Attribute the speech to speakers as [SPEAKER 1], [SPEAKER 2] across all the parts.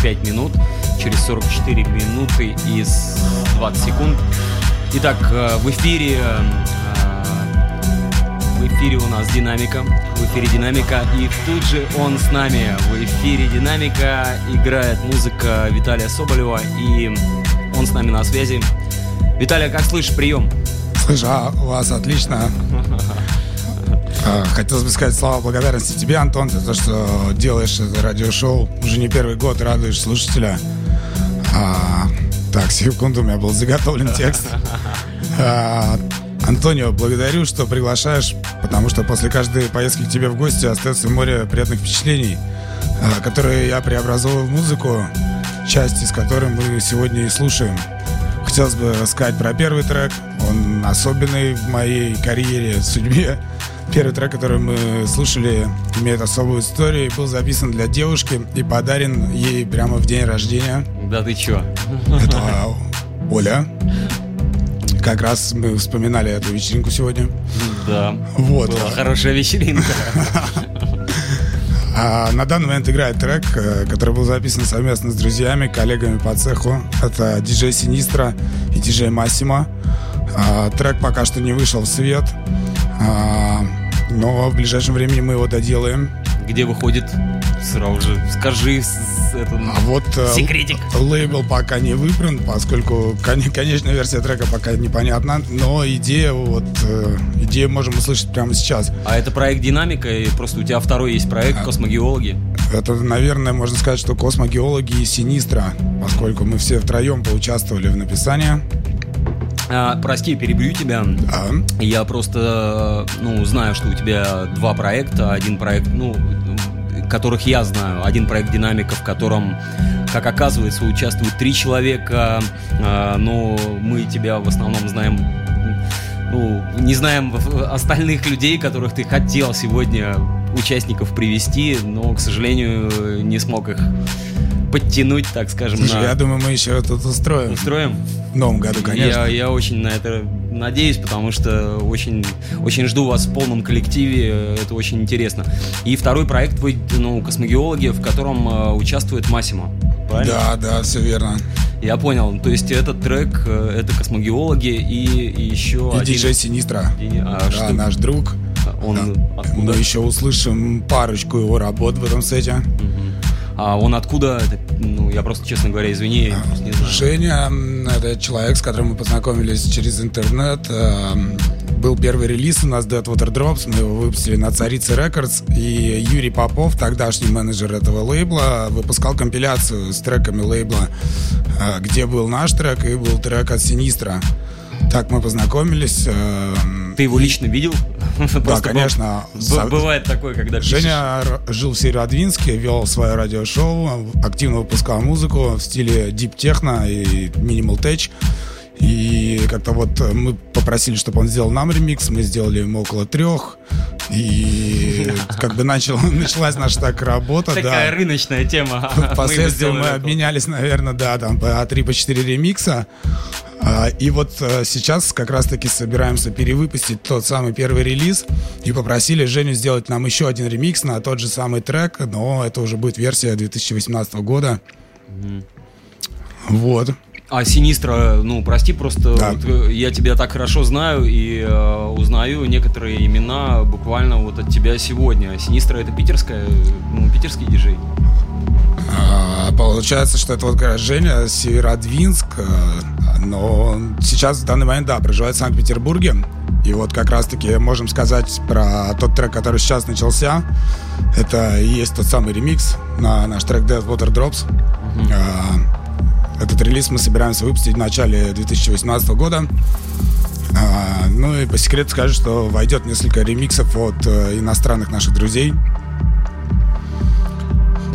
[SPEAKER 1] 45 минут, через 44 минуты и 20 секунд. Итак, э, в эфире э, в эфире у нас Динамика, в эфире Динамика, и тут же он с нами. В эфире Динамика играет музыка Виталия Соболева, и он с нами на связи. Виталий, как слышишь, прием?
[SPEAKER 2] Слышь, а у вас отлично. А, хотелось бы сказать слова благодарности тебе, Антон, за то, что делаешь это радиошоу. Уже не первый год радуешь слушателя. А, так, секунду, у меня был заготовлен текст. А, Антонио, благодарю, что приглашаешь, потому что после каждой поездки к тебе в гости остается море приятных впечатлений, а, которые я преобразовываю в музыку, часть из которой мы сегодня и слушаем. Хотелось бы сказать про первый трек. Он особенный в моей карьере, судьбе. Первый трек, который мы слушали, имеет особую историю и был записан для девушки и подарен ей прямо в день рождения.
[SPEAKER 1] Да ты чё?
[SPEAKER 2] Это Оля. Как раз мы вспоминали эту вечеринку сегодня.
[SPEAKER 1] Да.
[SPEAKER 2] Вот.
[SPEAKER 1] Была хорошая вечеринка.
[SPEAKER 2] А на данный момент играет трек, э, который был записан совместно с друзьями, коллегами по цеху. Это диджей Синистра и диджей Массимо. А, трек пока что не вышел в свет, а, но в ближайшем времени мы его доделаем.
[SPEAKER 1] Где выходит? Сразу же скажи это,
[SPEAKER 2] а вот э,
[SPEAKER 1] секретик.
[SPEAKER 2] Лейбл пока не выбран, поскольку кон- конечная версия трека пока непонятна, но идея вот э, идею можем услышать прямо сейчас.
[SPEAKER 1] А это проект Динамика, и просто у тебя второй есть проект Космогеологи.
[SPEAKER 2] Это, наверное, можно сказать, что космогеологи и Синистра, поскольку мы все втроем поучаствовали в написании.
[SPEAKER 1] А, прости, перебью тебя.
[SPEAKER 2] А?
[SPEAKER 1] Я просто, ну, знаю, что у тебя два проекта. Один проект, ну, которых я знаю. Один проект «Динамика», в котором, как оказывается, участвуют три человека, а, но мы тебя в основном знаем ну, не знаем остальных людей, которых ты хотел сегодня участников привести, но, к сожалению, не смог их подтянуть, так скажем.
[SPEAKER 2] Слушай, на... я думаю, мы еще тут устроим.
[SPEAKER 1] Устроим?
[SPEAKER 2] В новом году, конечно.
[SPEAKER 1] Я, я очень на это надеюсь, потому что очень, очень жду вас в полном коллективе, это очень интересно. И второй проект вы, ну, космогеологи, в котором э, участвует Массимо.
[SPEAKER 2] Правильно? Да, да, все верно.
[SPEAKER 1] Я понял. То есть этот трек, э, это космогеологи и, и еще
[SPEAKER 2] и
[SPEAKER 1] один...
[SPEAKER 2] диджей Синистра.
[SPEAKER 1] А,
[SPEAKER 2] да,
[SPEAKER 1] что...
[SPEAKER 2] наш друг.
[SPEAKER 1] Он
[SPEAKER 2] да.
[SPEAKER 1] откуда?
[SPEAKER 2] Мы еще услышим парочку его работ в этом сете.
[SPEAKER 1] Угу. А он откуда? Это, ну, я просто, честно говоря, извини, я не знаю.
[SPEAKER 2] Женя, это человек, с которым мы познакомились через интернет. Э, был первый релиз у нас Dead Water Drops, мы его выпустили на Царице Records, и Юрий Попов, тогдашний менеджер этого лейбла, выпускал компиляцию с треками лейбла, э, где был наш трек и был трек от Синистра. Так мы познакомились. Э,
[SPEAKER 1] Ты его лично видел?
[SPEAKER 2] Да, конечно.
[SPEAKER 1] Бывает такое, когда
[SPEAKER 2] Женя жил в Северодвинске, вел свое радиошоу, активно выпускал музыку в стиле дип техно и минимал tech. И как-то вот мы попросили, чтобы он сделал нам ремикс, мы сделали ему около трех. И как бы начал, началась наша так работа.
[SPEAKER 1] Такая да. рыночная тема.
[SPEAKER 2] Впоследствии мы, мы обменялись, наверное, да, там по 3-4 ремикса. А, и вот э, сейчас как раз-таки собираемся перевыпустить тот самый первый релиз и попросили Женю сделать нам еще один ремикс на тот же самый трек, но это уже будет версия 2018 года. Mm. Вот.
[SPEAKER 1] А Синистра, ну, прости, просто да. вот, э, я тебя так хорошо знаю и э, узнаю некоторые имена буквально вот от тебя сегодня. Синистра это питерская, ну, питерский диджей.
[SPEAKER 2] А, получается, что это вот как Женя Северодвинск, э, но сейчас в данный момент, да, проживает в Санкт-Петербурге. И вот как раз-таки можем сказать про тот трек, который сейчас начался. Это и есть тот самый ремикс на наш трек Dead Water Drops. Mm-hmm. Этот релиз мы собираемся выпустить в начале 2018 года. А, ну и по секрету скажу, что войдет несколько ремиксов от э, иностранных наших друзей.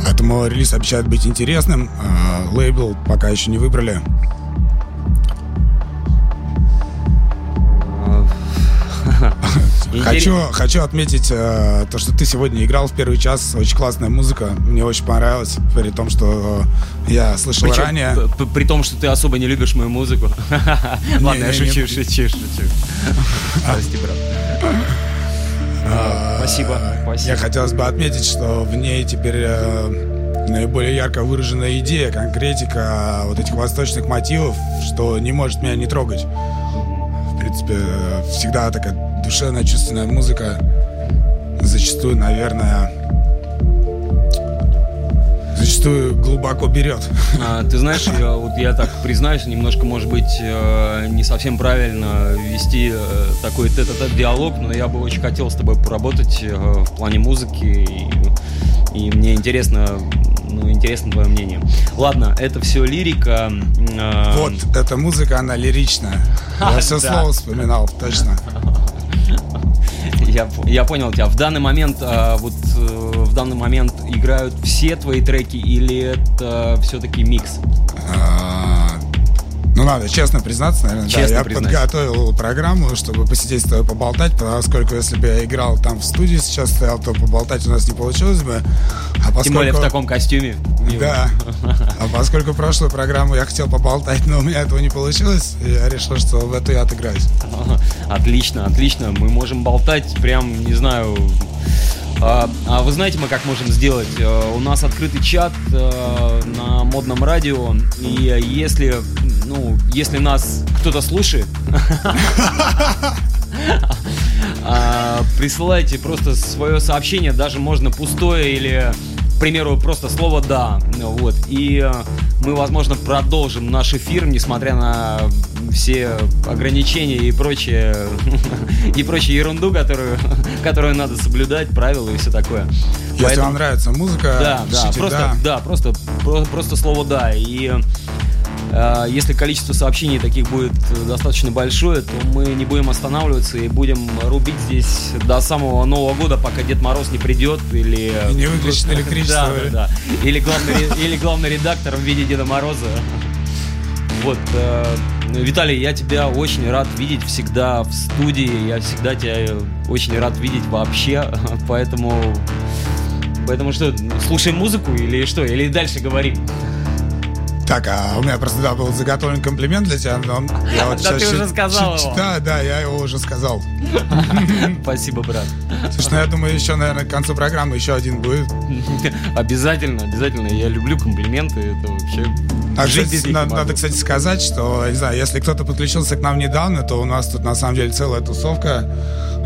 [SPEAKER 2] Поэтому релиз обещает быть интересным. А, лейбл пока еще не выбрали. Хочу, хочу отметить э, то, что ты сегодня играл в первый час. Очень классная музыка. Мне очень понравилось. При том, что я слышал Причем, ранее.
[SPEAKER 1] При том, что ты особо не любишь мою музыку. Ладно, я шучу, шучу, шучу. Прости, брат. А, спасибо.
[SPEAKER 2] Мне хотелось бы отметить, что в ней теперь э, наиболее ярко выраженная идея, конкретика вот этих восточных мотивов, что не может меня не трогать. В принципе, всегда такая душевная, чувственная музыка. Зачастую, наверное, зачастую глубоко берет.
[SPEAKER 1] А, ты знаешь, я, вот я так признаюсь, немножко, может быть, э, не совсем правильно вести э, такой тет-а-тет диалог, но я бы очень хотел с тобой поработать э, в плане музыки, и, и мне интересно, ну, интересно твое мнение. Ладно, это все лирика.
[SPEAKER 2] Э, вот, эта музыка, она лиричная. Я все слово вспоминал, точно.
[SPEAKER 1] Я, я понял тебя. В данный момент, а, вот э, в данный момент играют все твои треки или это все-таки микс?
[SPEAKER 2] А, ну, надо честно признаться, наверное,
[SPEAKER 1] честно
[SPEAKER 2] да. Я
[SPEAKER 1] признать.
[SPEAKER 2] подготовил программу, чтобы посидеть с тобой поболтать, поскольку если бы я играл там в студии сейчас стоял, то поболтать у нас не получилось бы.
[SPEAKER 1] А поскольку... Тем более в таком костюме.
[SPEAKER 2] Да. А поскольку прошлую программу я хотел поболтать, но у меня этого не получилось, я решил, что в эту я отыграюсь.
[SPEAKER 1] Отлично, отлично. Мы можем болтать прям, не знаю, а, а вы знаете, мы как можем сделать? Э, у нас открытый чат э, на модном радио, и если, ну, если нас кто-то слушает, а, присылайте просто свое сообщение, даже можно пустое или к примеру, просто слово «да». Вот. И э, мы, возможно, продолжим наш эфир, несмотря на все ограничения и прочее, и прочую ерунду, которую, которую надо соблюдать, правила и все такое.
[SPEAKER 2] Если Поэтому, вам нравится музыка,
[SPEAKER 1] да, да, просто, да. да, просто, просто, просто слово «да». И Э, если количество сообщений таких будет достаточно большое, то мы не будем останавливаться и будем рубить здесь до самого Нового года, пока Дед Мороз не придет или...
[SPEAKER 2] И не выключит электричество.
[SPEAKER 1] Да, да, да. Или главный, или главный редактор в виде Деда Мороза. Вот, э, Виталий, я тебя очень рад видеть всегда в студии, я всегда тебя очень рад видеть вообще, поэтому... Поэтому что, слушаем музыку или что? Или дальше говорим?
[SPEAKER 2] Так, а у меня просто да, был заготовлен комплимент для тебя, но
[SPEAKER 1] я вот да ты уже сказал его.
[SPEAKER 2] Да, да, я его уже сказал.
[SPEAKER 1] Спасибо, брат.
[SPEAKER 2] Слушай, ну я думаю, еще, наверное, к концу программы еще один будет.
[SPEAKER 1] Обязательно, обязательно. Я люблю комплименты, это вообще...
[SPEAKER 2] А, кстати, надо, надо, кстати, сказать, что, не знаю, если кто-то подключился к нам недавно, то у нас тут на самом деле целая тусовка.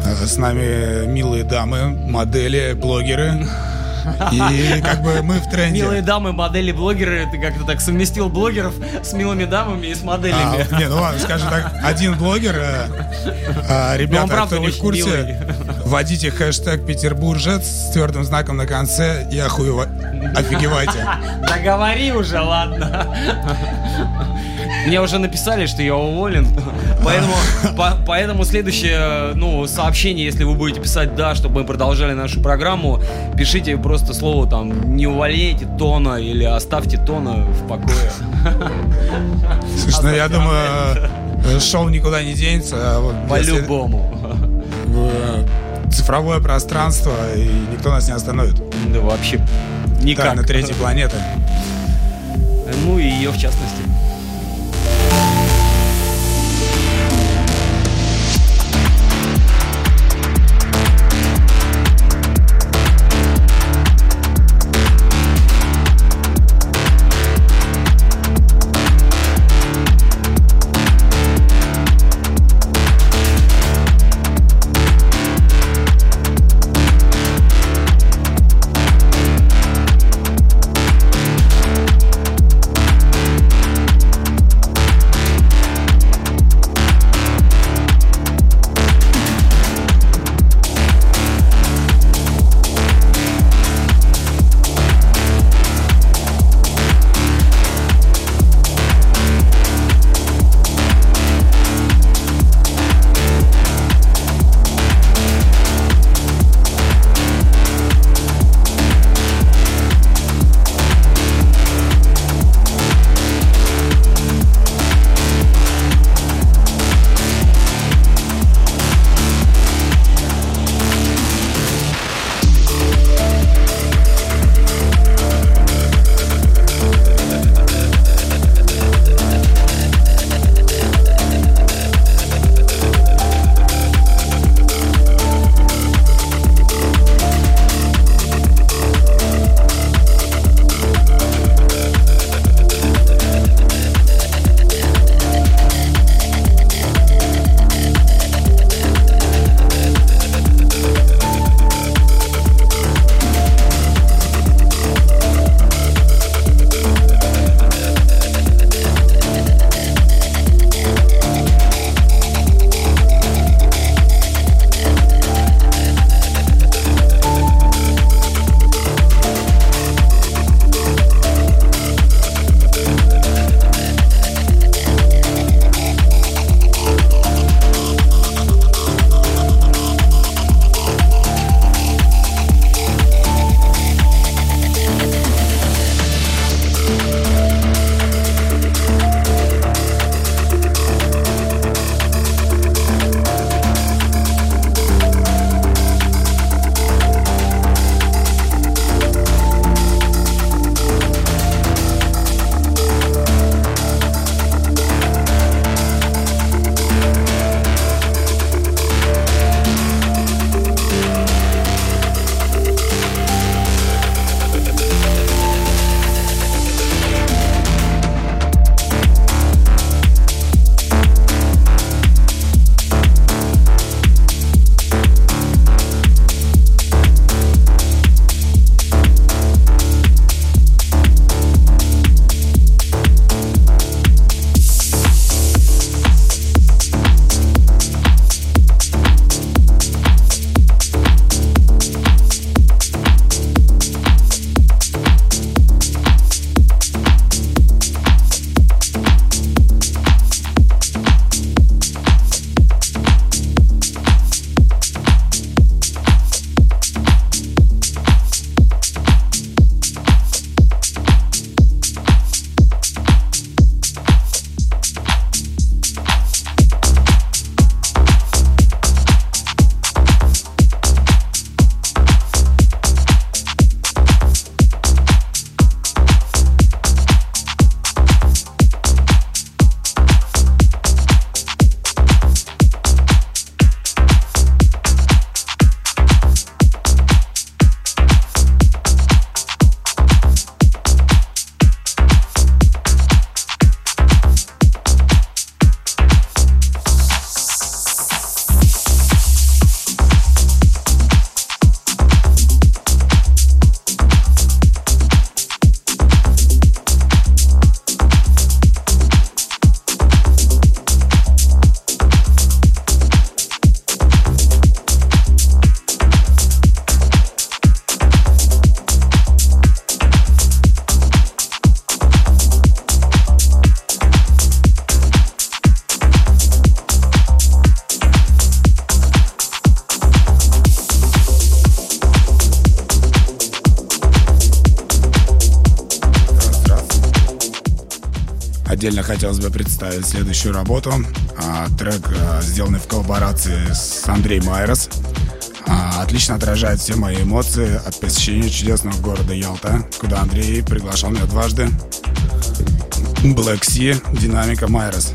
[SPEAKER 2] Э, с нами милые дамы, модели, блогеры. И как бы мы в тренде.
[SPEAKER 1] Милые дамы, модели, блогеры. Ты как-то так совместил блогеров с милыми дамами и с моделями.
[SPEAKER 2] А, не, ну ладно, скажем так, один блогер. А, ребята, ну, правда, кто не в курсе, милый. вводите хэштег Петербуржец с твердым знаком на конце и охуева... офигевайте.
[SPEAKER 1] Да говори уже, ладно. Мне уже написали, что я уволен. Поэтому, по, поэтому следующее ну, сообщение, если вы будете писать «да», чтобы мы продолжали нашу программу, пишите просто слово там «не увольняйте тона» или «оставьте тона в покое».
[SPEAKER 2] Слушай, ну я думаю, э, шоу никуда не денется. А
[SPEAKER 1] По-любому.
[SPEAKER 2] Цифровое пространство, и никто нас не остановит.
[SPEAKER 1] Да вообще никак. Да,
[SPEAKER 2] на третьей планете.
[SPEAKER 1] Ну и ее в частности.
[SPEAKER 2] Хотелось бы представить следующую работу. А, трек, а, сделанный в коллаборации с Андреем Майрос. А, отлично отражает все мои эмоции от посещения чудесного города Ялта, куда Андрей приглашал меня дважды. Black Sea, динамика Майрос.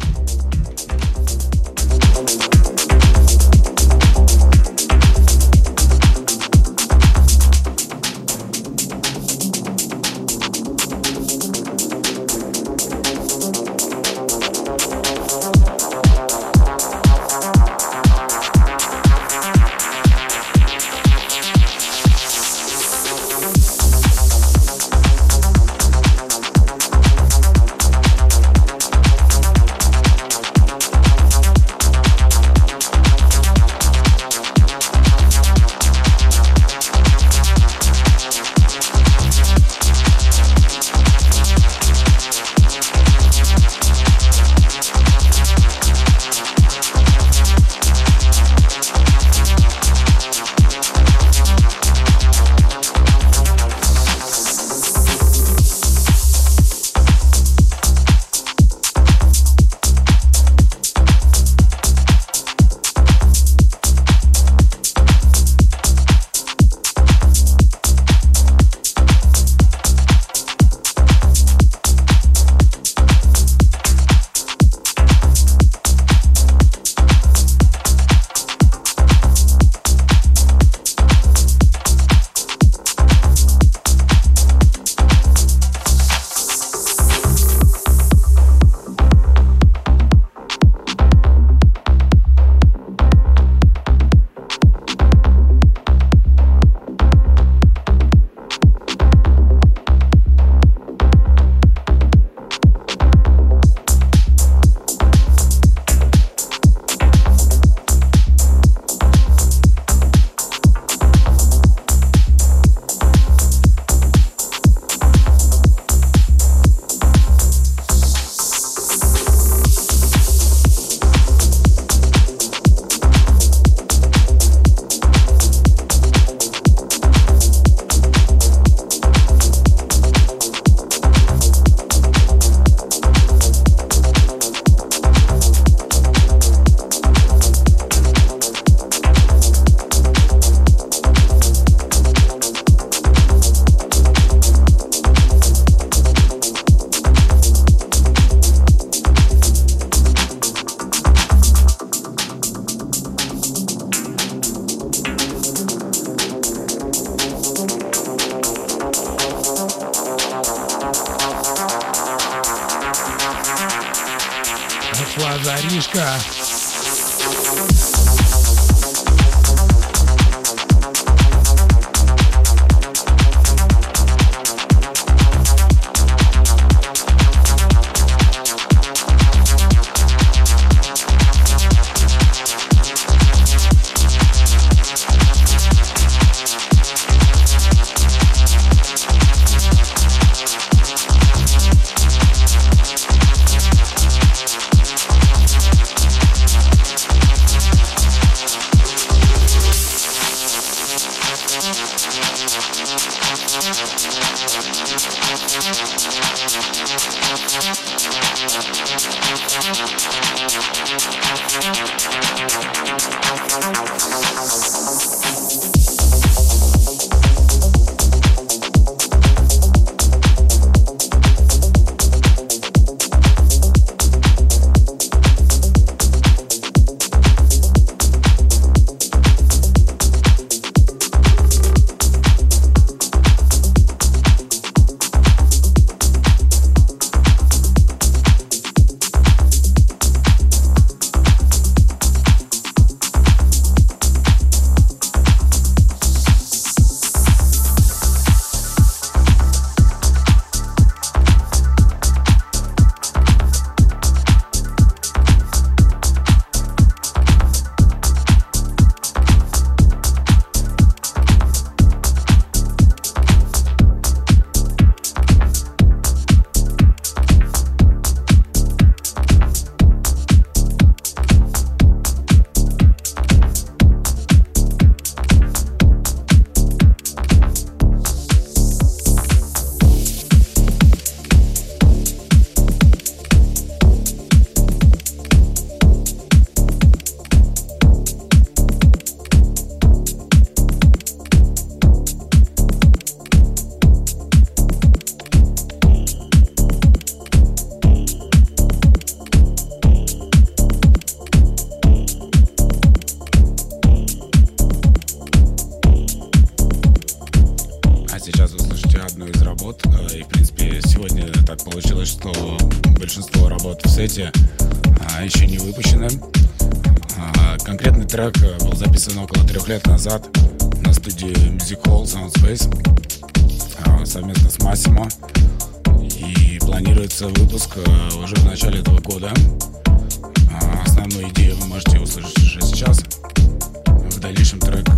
[SPEAKER 2] В дальнейшем трек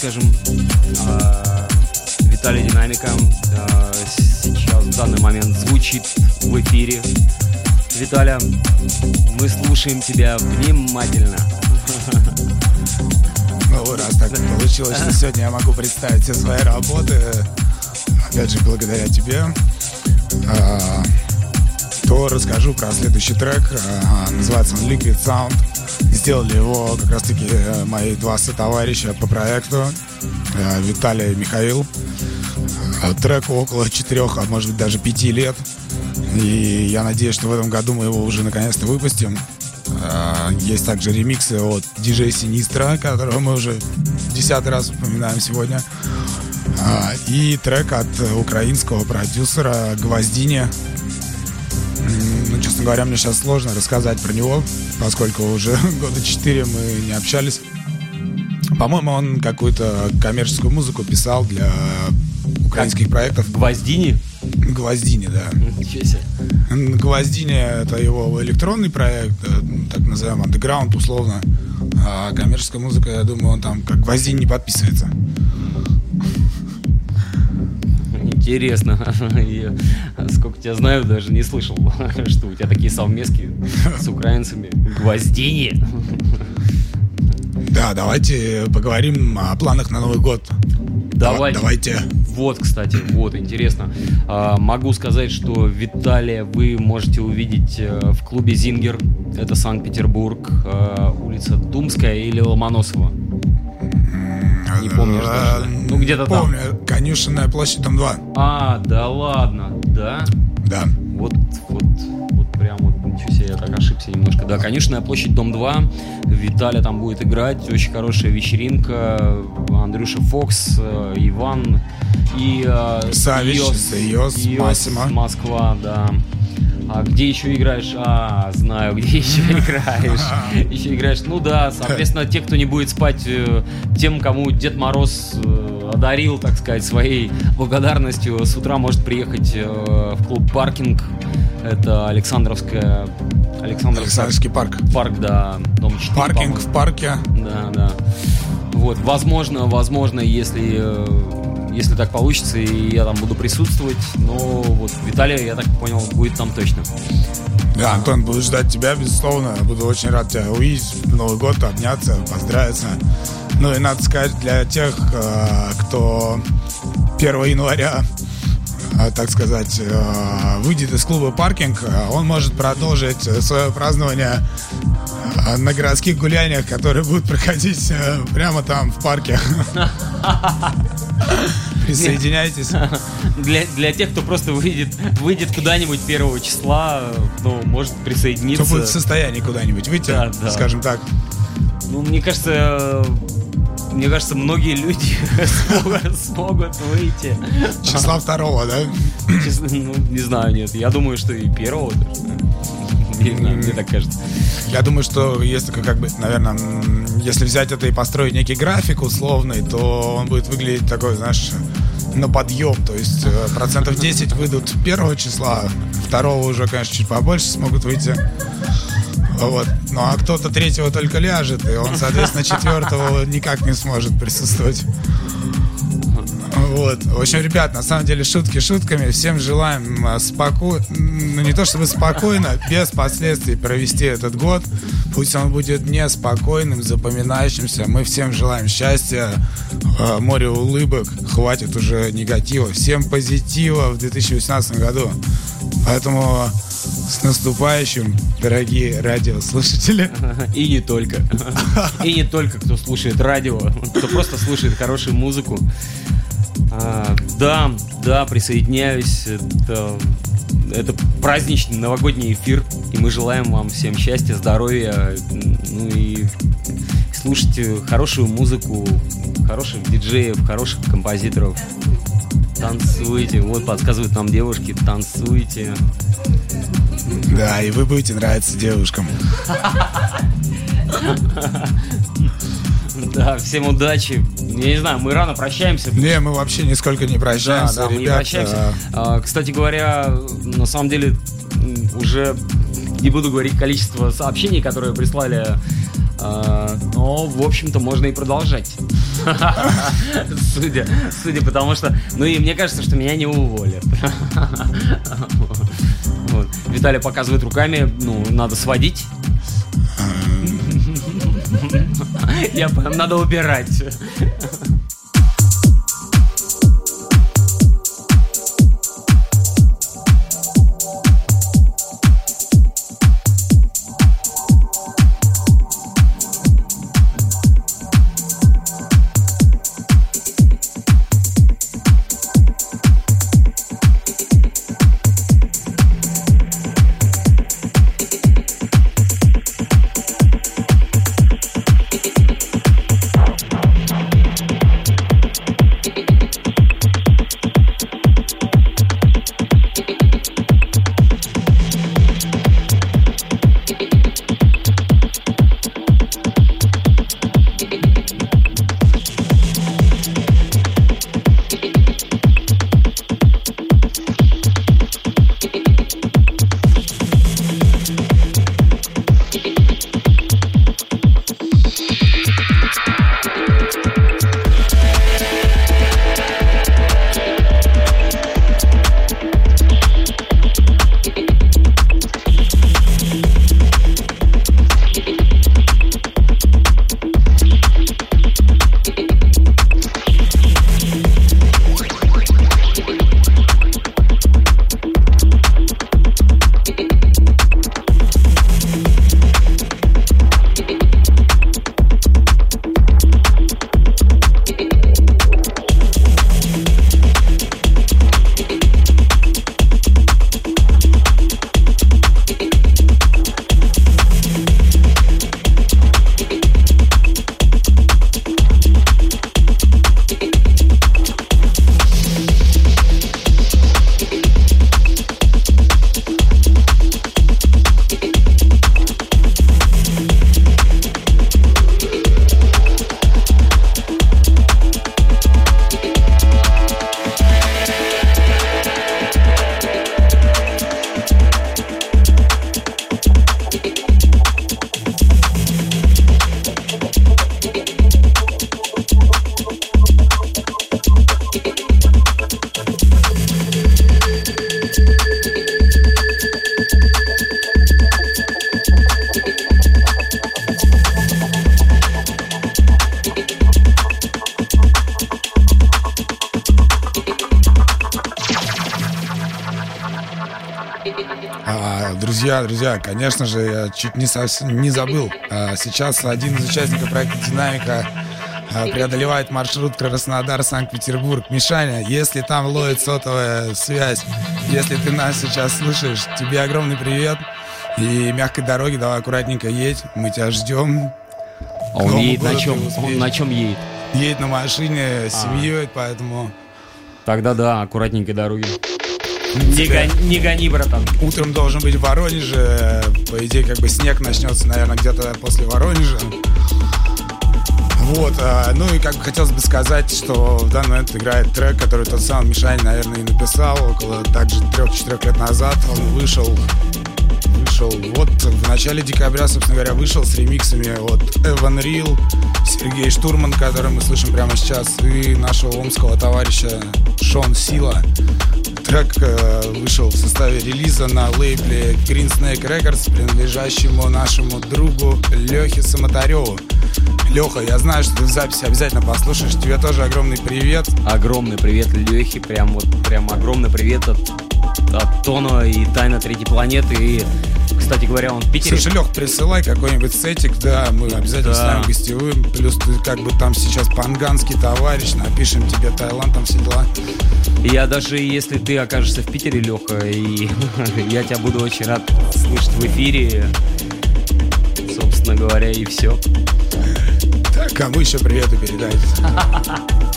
[SPEAKER 1] скажем. А, Виталий Динамика а, сейчас в данный момент звучит в эфире. Виталя, мы слушаем тебя внимательно.
[SPEAKER 2] Ну, раз так получилось, что сегодня я могу представить все свои работы, опять же, благодаря тебе, а, то расскажу про следующий трек. Называется он Liquid Sound. Сделали его как раз-таки э, мои два сотоварища по проекту, э, Виталий и Михаил. А, треку около четырех, а может быть даже пяти лет. И я надеюсь, что в этом году мы его уже наконец-то выпустим. Есть также ремиксы от DJ Синистра, которого мы уже десятый раз упоминаем сегодня. И трек от украинского продюсера Гвоздини. Честно говоря, мне сейчас сложно рассказать про него, поскольку уже года четыре мы не общались. По-моему, он какую-то коммерческую музыку писал для украинских проектов.
[SPEAKER 1] Гвоздини?
[SPEAKER 2] Гвоздини, да.
[SPEAKER 1] Ничего себе.
[SPEAKER 2] Гвоздини это его электронный проект, э, так называемый андеграунд условно. А коммерческая музыка, я думаю, он там как Гвоздини не подписывается.
[SPEAKER 1] Интересно. Я, сколько тебя знаю, даже не слышал, что у тебя такие совместки с украинцами. Гвоздини.
[SPEAKER 2] Да, давайте поговорим о планах на Новый год.
[SPEAKER 1] Давай.
[SPEAKER 2] Давайте.
[SPEAKER 1] Вот, кстати, вот, интересно. А, могу сказать, что Виталия вы можете увидеть э, в клубе «Зингер». Это Санкт-Петербург, э, улица Думская или Ломоносова. Не помнишь даже, да? Ну, где-то там.
[SPEAKER 2] Помню, конюшенная площадь, там 2.
[SPEAKER 1] А, да ладно, да?
[SPEAKER 2] Да.
[SPEAKER 1] Вот, вот, вот прям вот, ничего себе, я так ошибся немножко. Да, конюшенная площадь, дом 2. Виталя там будет играть. Очень хорошая вечеринка. Андрюша Фокс, э, Иван и... э,
[SPEAKER 2] Савич,
[SPEAKER 1] Йос,
[SPEAKER 2] Йос, Массимо.
[SPEAKER 1] Москва, да. А где еще играешь? А, знаю, где еще играешь. Еще играешь. Ну да, соответственно, те, кто не будет спать, э, тем, кому Дед Мороз э, одарил, так сказать, своей благодарностью, с утра может приехать э, в клуб «Паркинг». Это Александровская... Александровская
[SPEAKER 2] Александровский парк.
[SPEAKER 1] парк, да, дом 4,
[SPEAKER 2] Паркинг в парке.
[SPEAKER 1] Да, да. Вот, возможно, возможно, если, если так получится, и я там буду присутствовать, но вот Виталий, я так понял, будет там точно.
[SPEAKER 2] Да, Антон, буду ждать тебя, безусловно. Буду очень рад тебя увидеть в Новый год, обняться, поздравиться. Ну и надо сказать, для тех, э, кто 1 января, э, так сказать, э, выйдет из клуба «Паркинг», он может продолжить свое празднование на городских гуляниях, которые будут проходить э, прямо там, в парке. Присоединяйтесь.
[SPEAKER 1] Для, для тех, кто просто выйдет, выйдет куда-нибудь 1 числа, кто может присоединиться.
[SPEAKER 2] Кто будет в состоянии куда-нибудь выйти,
[SPEAKER 1] Да, да.
[SPEAKER 2] скажем так.
[SPEAKER 1] Ну, мне кажется, мне кажется, многие люди смогут, смогут выйти.
[SPEAKER 2] Числа второго, да?
[SPEAKER 1] Ну, не знаю, нет. Я думаю, что и первого даже. Мне, так кажется.
[SPEAKER 2] Я думаю, что если как бы, наверное, если взять это и построить некий график условный, то он будет выглядеть такой, знаешь, на подъем. То есть э, процентов 10 выйдут первого числа, второго уже, конечно, чуть побольше смогут выйти. Вот. Ну а кто-то третьего только ляжет, и он, соответственно, четвертого никак не сможет присутствовать. Вот. В общем, ребят, на самом деле шутки шутками. Всем желаем спокойно, ну не то чтобы спокойно, без последствий провести этот год. Пусть он будет неспокойным, запоминающимся. Мы всем желаем счастья, э, море улыбок. Хватит уже негатива. Всем позитива в 2018 году. Поэтому с наступающим, дорогие радиослушатели.
[SPEAKER 1] И не только. И не только, кто слушает радио, кто просто слушает хорошую музыку. А, да, да, присоединяюсь. Это, это праздничный новогодний эфир. И мы желаем вам всем счастья, здоровья. Ну и слушайте хорошую музыку, хороших диджеев, хороших композиторов. Танцуйте. Вот подсказывают нам девушки, танцуйте.
[SPEAKER 2] Да, и вы будете нравиться девушкам.
[SPEAKER 1] Да, всем удачи. Я не знаю, мы рано прощаемся.
[SPEAKER 2] Не, мы вообще нисколько не
[SPEAKER 1] Да,
[SPEAKER 2] прощаемся,
[SPEAKER 1] да, мы не
[SPEAKER 2] ребят.
[SPEAKER 1] прощаемся. А, Кстати говоря, на самом деле уже не буду говорить количество сообщений, которые прислали А, но, в общем-то, можно и продолжать. Судя, судя потому что... Ну и мне кажется, что меня не уволят. Вот. Виталий показывает руками, ну, надо сводить. Я надо убирать.
[SPEAKER 2] Друзья, конечно же, я чуть не, совсем, не забыл. А, сейчас один из участников проекта «Динамика» а, преодолевает маршрут Краснодар-Санкт-Петербург. Мишаня, если там ловит сотовая связь, если ты нас сейчас слышишь, тебе огромный привет. И мягкой дороги, давай аккуратненько едь, мы тебя ждем.
[SPEAKER 1] А он едет на чем? Он на чем едет?
[SPEAKER 2] Едет на машине с семьей, поэтому...
[SPEAKER 1] Тогда да, аккуратненькой дороги. Не, гони, не гони, братан.
[SPEAKER 2] Утром должен быть в Воронеже. По идее, как бы снег начнется, наверное, где-то после Воронежа. Вот, а, ну и как бы хотелось бы сказать, что в данный момент играет трек, который тот самый Мишань, наверное, и написал около также трех-четырех лет назад. Он вышел вышел. Вот в начале декабря, собственно говоря, вышел с ремиксами от Эван Рил, Сергей Штурман, который мы слышим прямо сейчас, и нашего омского товарища Шон Сила. Трек э, вышел в составе релиза на лейбле Green Snake Records, принадлежащему нашему другу Лехе Самотареву. Леха, я знаю, что ты в записи обязательно послушаешь. Тебе тоже огромный привет.
[SPEAKER 1] Огромный привет Лехе, прям вот прям огромный привет от, от Тона и Тайна Третьей Планеты. И, кстати говоря, он в Питере.
[SPEAKER 2] Лех, присылай какой-нибудь сетик, да, мы обязательно да. станем гостевым. Плюс ты как бы там сейчас панганский товарищ, напишем тебе Таиланд, там все дела.
[SPEAKER 1] Я даже, если ты окажешься в Питере, Леха, и я тебя буду очень рад слышать в эфире, собственно говоря, и все.
[SPEAKER 2] Так, кому еще приветы передать?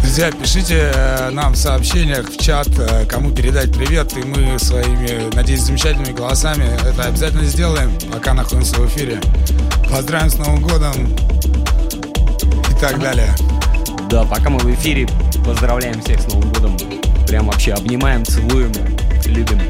[SPEAKER 2] Друзья, пишите э, нам в сообщениях в чат, э, кому передать привет, и мы своими, надеюсь, замечательными голосами это обязательно сделаем, пока находимся в эфире. Поздравим с Новым годом и так далее.
[SPEAKER 1] Да, пока мы в эфире, поздравляем всех с Новым годом. Прям вообще обнимаем, целуем, любим.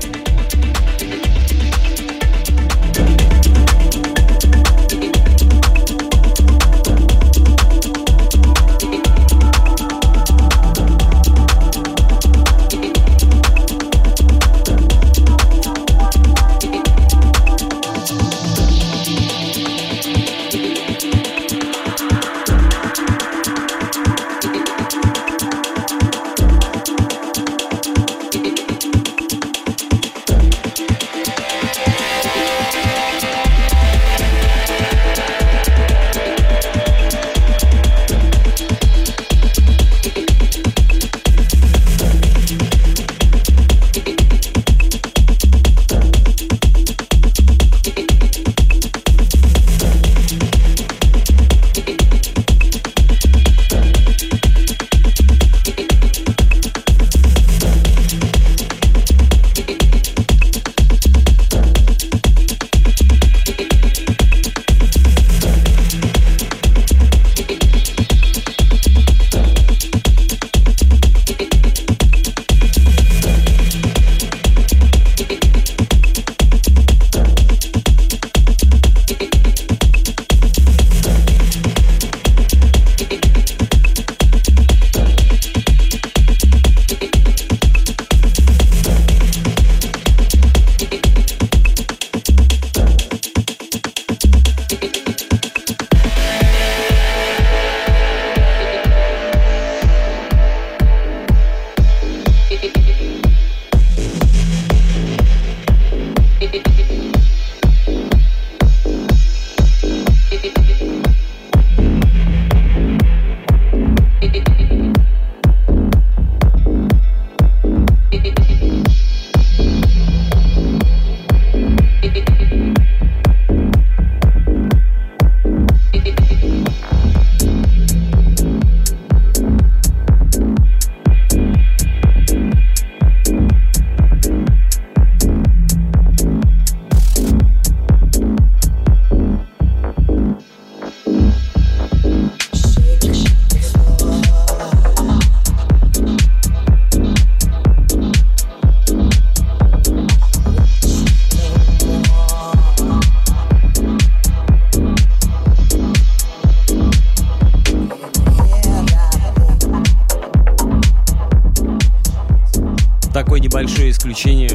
[SPEAKER 1] Исключение.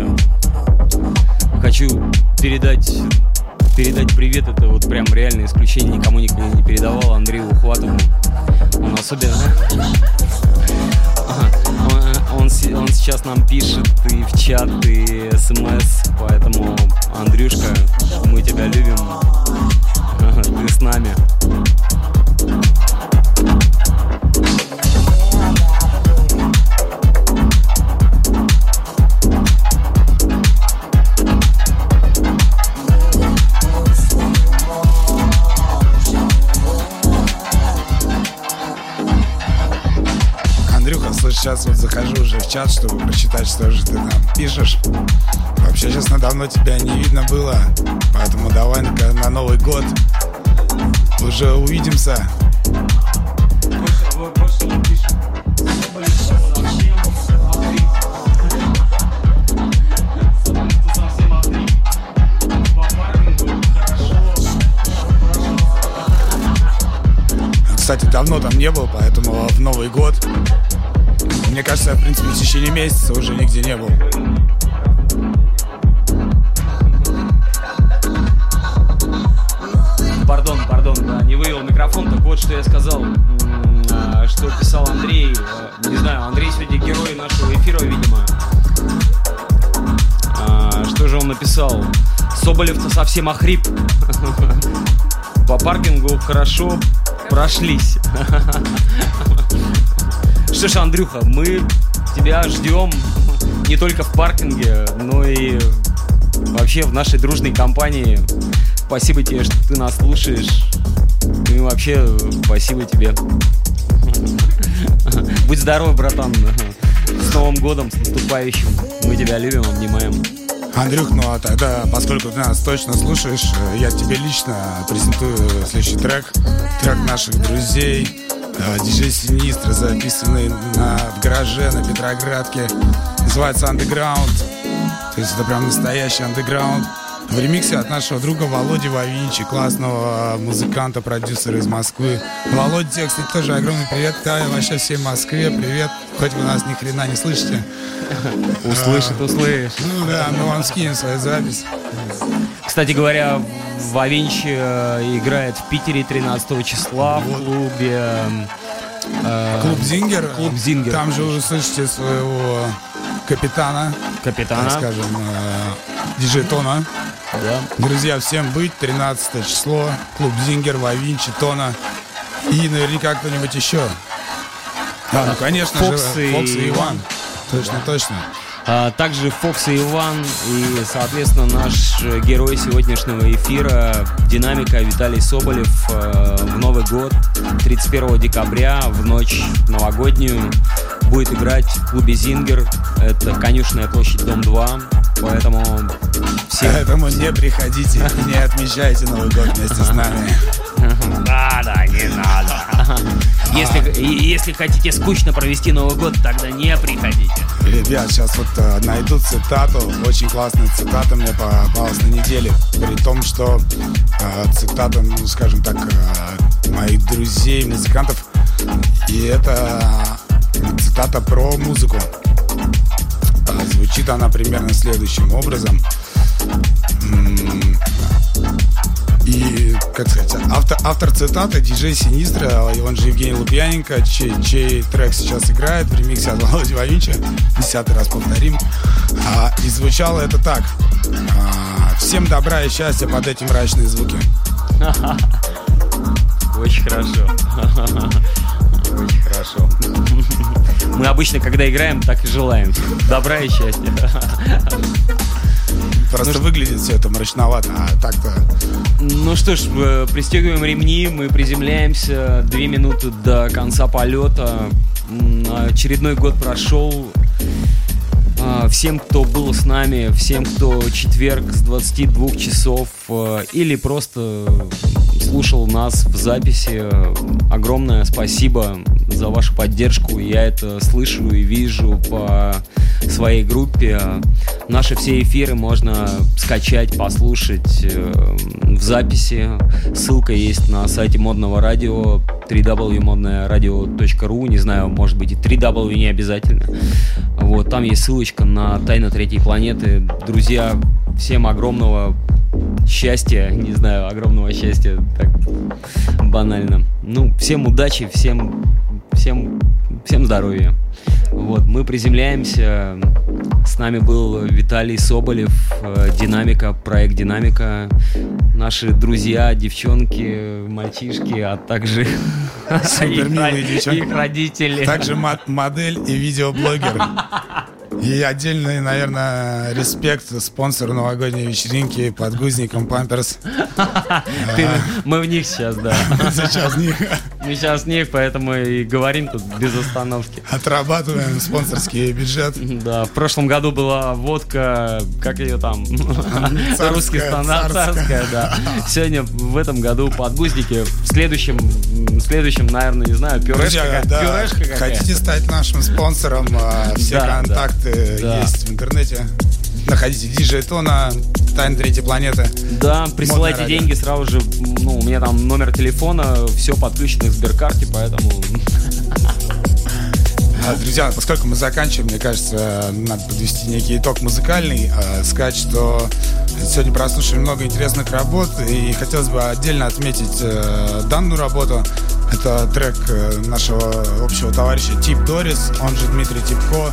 [SPEAKER 1] Хочу передать передать привет. Это вот прям реальное исключение. Никому никогда не передавал. Андрею Ухватову. Он особенно... Он, он сейчас нам пишет и в чат, и смс, поэтому, Андрюшка, мы тебя любим, ты с нами.
[SPEAKER 2] Захожу уже в чат, чтобы прочитать, что же ты там пишешь. Вообще, честно, давно тебя не видно было, поэтому давай на, на Новый год уже увидимся. Кстати, давно там не был, поэтому в Новый год мне кажется, я, в принципе, в течение месяца уже нигде не был.
[SPEAKER 1] Пардон, пардон, да, не вывел микрофон, так вот, что я сказал, а, что писал Андрей. А, не знаю, Андрей сегодня герой нашего эфира, видимо. А, что же он написал? Соболев-то совсем охрип. По паркингу хорошо прошлись. Что ж, Андрюха, мы тебя ждем не только в паркинге, но и вообще в нашей дружной компании. Спасибо тебе, что ты нас слушаешь. И вообще, спасибо тебе. Будь здоров, братан. С Новым годом, с наступающим. Мы тебя любим, обнимаем.
[SPEAKER 2] Андрюх, ну а тогда, поскольку ты нас точно слушаешь, я тебе лично презентую следующий трек. Трек наших друзей, диджей Синистра, записанный на, в гараже на Петроградке. Называется Underground. То есть это прям настоящий андеграунд. В ремиксе от нашего друга Володи Вавинчи, классного музыканта, продюсера из Москвы. Володя, тебе, кстати, тоже огромный привет. Да, вообще всей Москве привет. Хоть вы нас ни хрена не слышите.
[SPEAKER 1] Услышит, услышит.
[SPEAKER 2] Ну да, мы вам скинем свою запись.
[SPEAKER 1] Кстати говоря, Вавинч э, играет в Питере 13 числа в клубе...
[SPEAKER 2] Э, Клуб Зингер.
[SPEAKER 1] Клуб Зингер.
[SPEAKER 2] Там же вы слышите своего капитана.
[SPEAKER 1] Капитана.
[SPEAKER 2] Так скажем, э, диджей Тона.
[SPEAKER 1] Да.
[SPEAKER 2] Друзья, всем быть. 13 число. Клуб Зингер, Вавинчи, Тона. И наверняка кто-нибудь еще. Да, ну конечно
[SPEAKER 1] Фокс
[SPEAKER 2] же,
[SPEAKER 1] и...
[SPEAKER 2] Фокс и Иван. Точно, да. точно.
[SPEAKER 1] А, также Фокс и Иван и, соответственно, наш герой сегодняшнего эфира, динамика Виталий Соболев э, в Новый год, 31 декабря, в ночь новогоднюю, будет играть в клубе «Зингер». Это конюшная площадь, дом 2. Поэтому
[SPEAKER 2] всем... Поэтому не приходите, не отмечайте Новый год вместе с нами.
[SPEAKER 1] Надо, не надо. Если, если хотите скучно провести Новый год, тогда не приходите.
[SPEAKER 2] Ребят, сейчас вот э, найду цитату. Очень классная цитата мне попалась на неделе. При том, что э, цитата, ну, скажем так, э, моих друзей, музыкантов. И это цитата про музыку. Э, звучит она примерно следующим образом. И, как сказать, автор, автор цитаты диджей Синистра, он же Евгений Лупьяненко, чей, чей трек сейчас играет в ремиксе от Володи Вавича, десятый раз повторим. А, и звучало это так. А, всем добра и счастья под эти мрачные звуки.
[SPEAKER 1] Очень хорошо. Очень хорошо. Мы обычно, когда играем, так и желаем. Добра и счастья.
[SPEAKER 2] Просто ну, выглядит все это мрачновато, а так-то...
[SPEAKER 1] Ну что ж, э, пристегиваем ремни, мы приземляемся. Две минуты до конца полета. Очередной год прошел. А, всем, кто был с нами, всем, кто четверг с 22 часов э, или просто слушал нас в записи, огромное спасибо за вашу поддержку. Я это слышу и вижу по своей группе. Наши все эфиры можно скачать, послушать э, в записи. Ссылка есть на сайте модного радио www.modnoradio.ru Не знаю, может быть и 3W не обязательно. Вот, там есть ссылочка на «Тайна третьей планеты». Друзья, всем огромного счастья, не знаю, огромного счастья, так банально. Ну, всем удачи, всем, всем, всем здоровья. Вот, мы приземляемся. С нами был Виталий Соболев, э, Динамика, проект Динамика. Наши друзья, девчонки, мальчишки, а также их, их родители.
[SPEAKER 2] Также модель и видеоблогер. И отдельный, наверное, респект спонсору новогодней вечеринки подгузникам Памперс.
[SPEAKER 1] Мы в них сейчас, да.
[SPEAKER 2] Сейчас в них.
[SPEAKER 1] Мы сейчас них, поэтому и говорим тут без остановки.
[SPEAKER 2] Отрабатываем спонсорский бюджет.
[SPEAKER 1] Да, в прошлом году была водка, как ее там? Русский стандарт, царская, да. Сегодня в этом году подгузники. В следующем, в следующем, наверное, не знаю, пюрешка.
[SPEAKER 2] Пюрешка Хотите стать нашим спонсором? А, все контакты есть в интернете. Находите диджей Тона, Тайн Третьей Планеты.
[SPEAKER 1] Да, присылайте деньги сразу же. Ну, у меня там номер телефона, все подключено к сберкарте, поэтому...
[SPEAKER 2] А, друзья, поскольку мы заканчиваем, мне кажется, надо подвести некий итог музыкальный, а, сказать, что сегодня прослушали много интересных работ, и хотелось бы отдельно отметить э, данную работу. Это трек э, нашего общего товарища Тип Дорис, он же Дмитрий Типко.